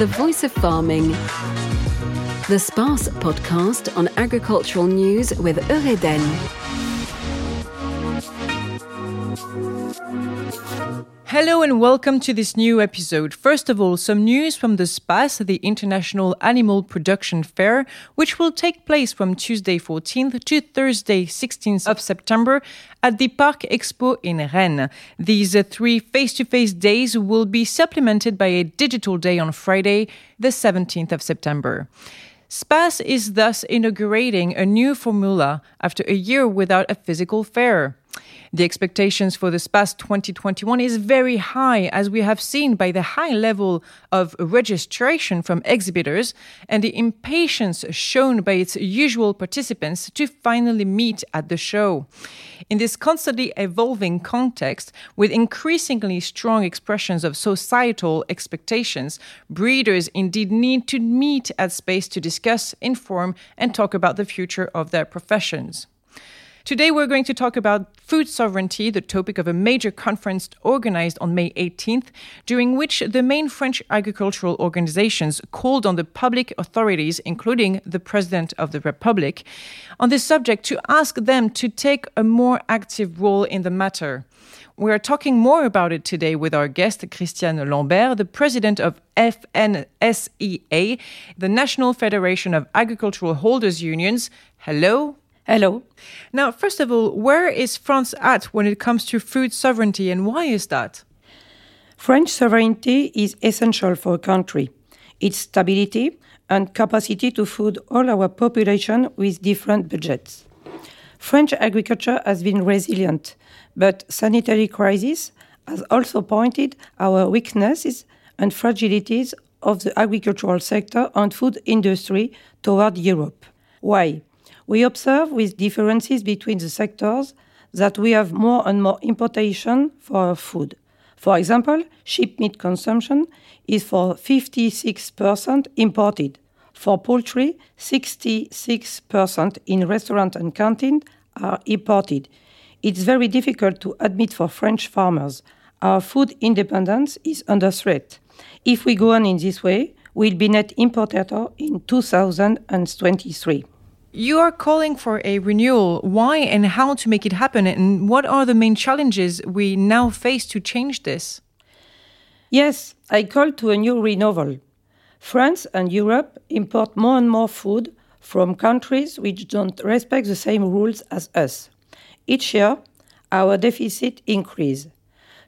the voice of farming. The SPACE podcast on agricultural news with Eureden. Hello and welcome to this new episode. First of all, some news from the SPACE, the International Animal Production Fair, which will take place from Tuesday 14th to Thursday 16th of September at the Parc Expo in Rennes. These uh, three face to face days will be supplemented by a digital day on Friday, the 17th of September. SPACE is thus inaugurating a new formula after a year without a physical fair. The expectations for the SPACE 2021 is very high, as we have seen by the high level of registration from exhibitors and the impatience shown by its usual participants to finally meet at the show. In this constantly evolving context, with increasingly strong expressions of societal expectations, breeders indeed need to meet at space to discuss, inform, and talk about the future of their professions. Today, we're going to talk about food sovereignty, the topic of a major conference organized on May 18th, during which the main French agricultural organizations called on the public authorities, including the President of the Republic, on this subject to ask them to take a more active role in the matter. We are talking more about it today with our guest, Christiane Lambert, the president of FNSEA, the National Federation of Agricultural Holders Unions. Hello. Hello. Now, first of all, where is France at when it comes to food sovereignty and why is that? French sovereignty is essential for a country. Its stability and capacity to feed all our population with different budgets. French agriculture has been resilient, but sanitary crisis has also pointed our weaknesses and fragilities of the agricultural sector and food industry toward Europe. Why? We observe with differences between the sectors that we have more and more importation for our food. For example, sheep meat consumption is for 56% imported. For poultry, 66% in restaurant and canteen are imported. It's very difficult to admit for French farmers. Our food independence is under threat. If we go on in this way, we'll be net importer in 2023. You are calling for a renewal. Why and how to make it happen? And what are the main challenges we now face to change this? Yes, I call to a new renewal. France and Europe import more and more food from countries which don't respect the same rules as us. Each year, our deficit increases.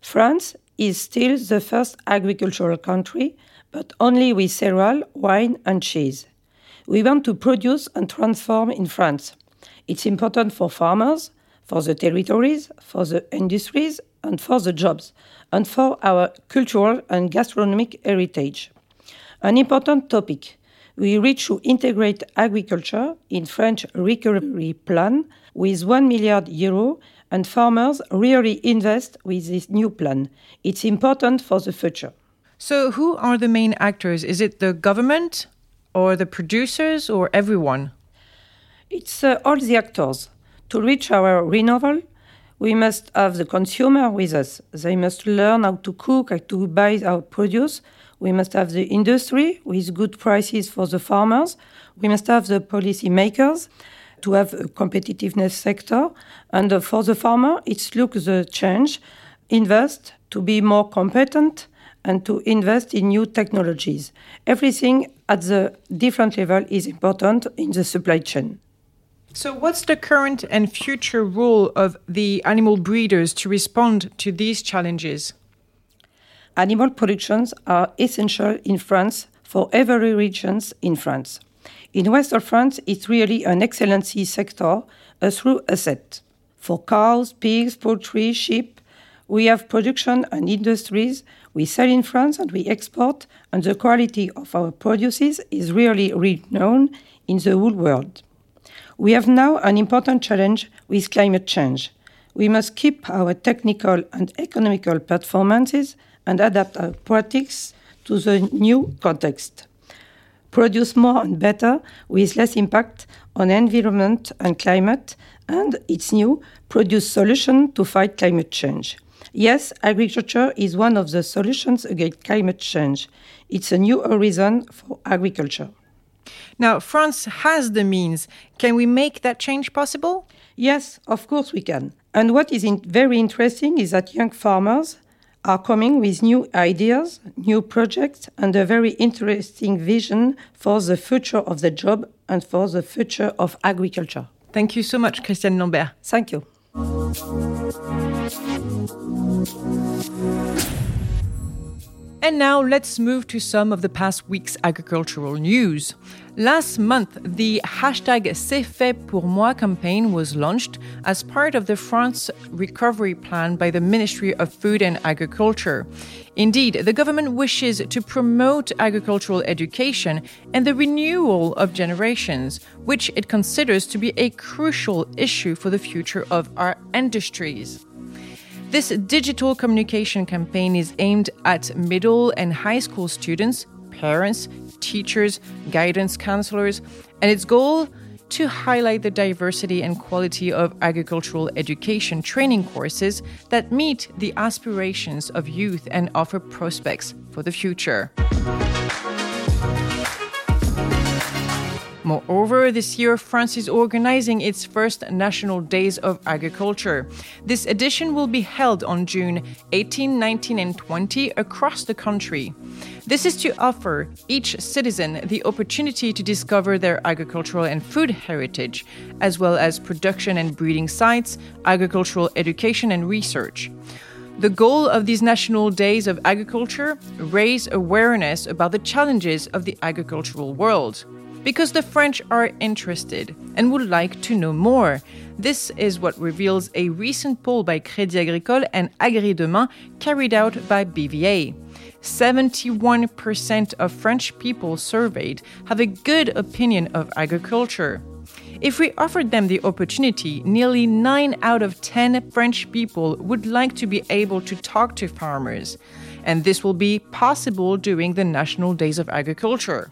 France is still the first agricultural country, but only with cereal, wine, and cheese. We want to produce and transform in France. It's important for farmers, for the territories, for the industries, and for the jobs, and for our cultural and gastronomic heritage. An important topic. We reach to integrate agriculture in French recovery plan with 1 milliard euro and farmers really invest with this new plan. It's important for the future. So who are the main actors? Is it the government, or the producers or everyone? It's uh, all the actors. To reach our renewal, we must have the consumer with us. They must learn how to cook, how to buy our produce. We must have the industry with good prices for the farmers. We must have the policy makers to have a competitiveness sector. And uh, for the farmer, it's look the change, invest to be more competent and to invest in new technologies. Everything at the different level is important in the supply chain. So, what's the current and future role of the animal breeders to respond to these challenges? Animal productions are essential in France for every region in France. In western France, it's really an excellency sector, a true asset. For cows, pigs, poultry, sheep, we have production and industries. We sell in France and we export, and the quality of our produces is really renowned in the whole world. We have now an important challenge with climate change. We must keep our technical and economical performances and adapt our practices to the new context. Produce more and better with less impact on environment and climate, and it's new, produce solutions to fight climate change. Yes, agriculture is one of the solutions against climate change. It's a new horizon for agriculture. Now, France has the means. Can we make that change possible? Yes, of course we can. And what is in very interesting is that young farmers are coming with new ideas, new projects, and a very interesting vision for the future of the job and for the future of agriculture. Thank you so much, Christiane Lambert. Thank you. Thank you. And now let's move to some of the past week's agricultural news. Last month, the hashtag C'est fait pour moi campaign was launched as part of the France recovery plan by the Ministry of Food and Agriculture. Indeed, the government wishes to promote agricultural education and the renewal of generations, which it considers to be a crucial issue for the future of our industries. This digital communication campaign is aimed at middle and high school students, parents, teachers, guidance counselors, and its goal to highlight the diversity and quality of agricultural education training courses that meet the aspirations of youth and offer prospects for the future. Moreover, this year France is organizing its first National Days of Agriculture. This edition will be held on June 18, 19, and 20 across the country. This is to offer each citizen the opportunity to discover their agricultural and food heritage, as well as production and breeding sites, agricultural education and research. The goal of these National Days of Agriculture raise awareness about the challenges of the agricultural world because the French are interested and would like to know more. This is what reveals a recent poll by Crédit Agricole and Agri Demain carried out by BVA. 71% of French people surveyed have a good opinion of agriculture. If we offered them the opportunity, nearly 9 out of 10 French people would like to be able to talk to farmers. And this will be possible during the National Days of Agriculture.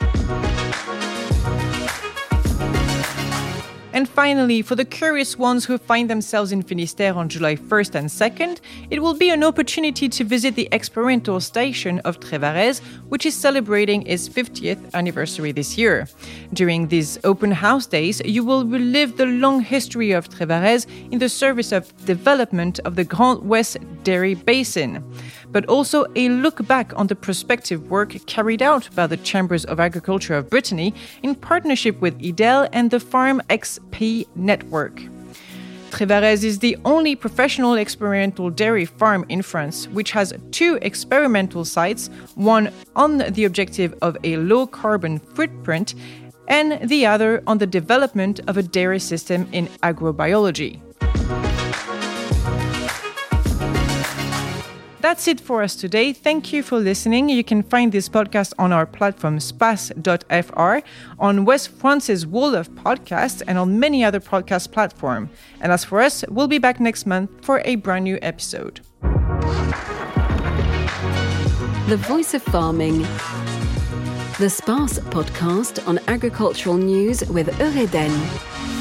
And finally, for the curious ones who find themselves in Finistère on July 1st and 2nd, it will be an opportunity to visit the experimental station of Trévarez, which is celebrating its 50th anniversary this year. During these open house days, you will relive the long history of Trévarez in the service of development of the Grand Ouest Dairy Basin but also a look back on the prospective work carried out by the Chambers of Agriculture of Brittany in partnership with IDELE and the Farm XP network. Trévarez is the only professional experimental dairy farm in France which has two experimental sites, one on the objective of a low carbon footprint and the other on the development of a dairy system in agrobiology. That's it for us today. Thank you for listening. You can find this podcast on our platform space.fr, on West France's Wall of Podcasts, and on many other podcast platforms. And as for us, we'll be back next month for a brand new episode. The Voice of Farming. The SPACE podcast on agricultural news with Eureden.